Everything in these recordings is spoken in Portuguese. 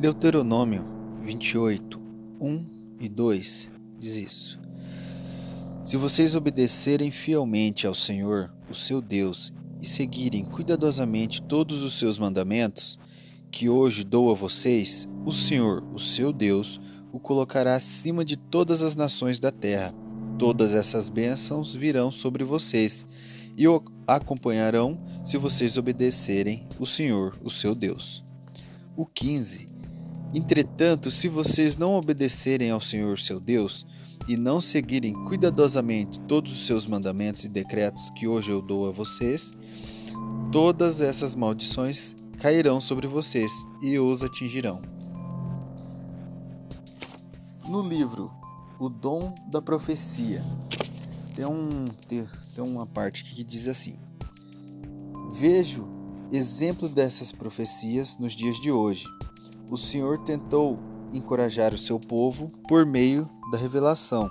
Deuteronômio 28, 1 e 2 diz isso. Se vocês obedecerem fielmente ao Senhor, o seu Deus, e seguirem cuidadosamente todos os seus mandamentos, que hoje dou a vocês, o Senhor, o seu Deus, o colocará acima de todas as nações da terra. Todas essas bênçãos virão sobre vocês e o acompanharão se vocês obedecerem o Senhor, o seu Deus. O 15. Entretanto, se vocês não obedecerem ao Senhor, seu Deus, e não seguirem cuidadosamente todos os seus mandamentos e decretos que hoje eu dou a vocês, todas essas maldições cairão sobre vocês e os atingirão. No livro O Dom da Profecia, tem, um, tem, tem uma parte que diz assim: Vejo exemplos dessas profecias nos dias de hoje. O Senhor tentou encorajar o seu povo por meio da revelação,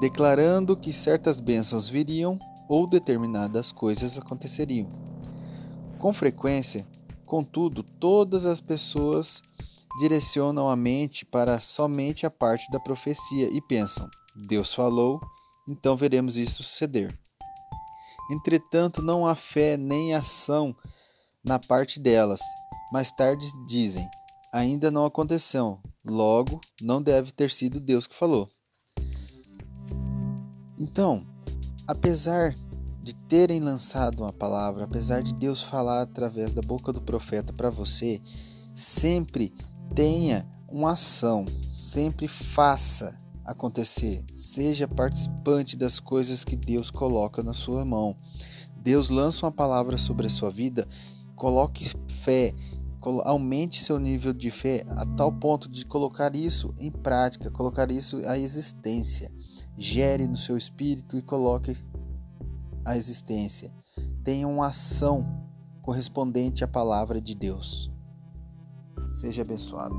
declarando que certas bênçãos viriam ou determinadas coisas aconteceriam. Com frequência, contudo, todas as pessoas direcionam a mente para somente a parte da profecia e pensam: Deus falou, então veremos isso suceder. Entretanto, não há fé nem ação na parte delas. Mais tarde dizem: ainda não aconteceu, logo não deve ter sido Deus que falou. Então, apesar de terem lançado uma palavra, apesar de Deus falar através da boca do profeta para você, sempre tenha uma ação, sempre faça acontecer, seja participante das coisas que Deus coloca na sua mão. Deus lança uma palavra sobre a sua vida, coloque fé, aumente seu nível de fé a tal ponto de colocar isso em prática, colocar isso à existência. Gere no seu espírito e coloque à existência. Tenha uma ação correspondente à palavra de Deus. Seja abençoado.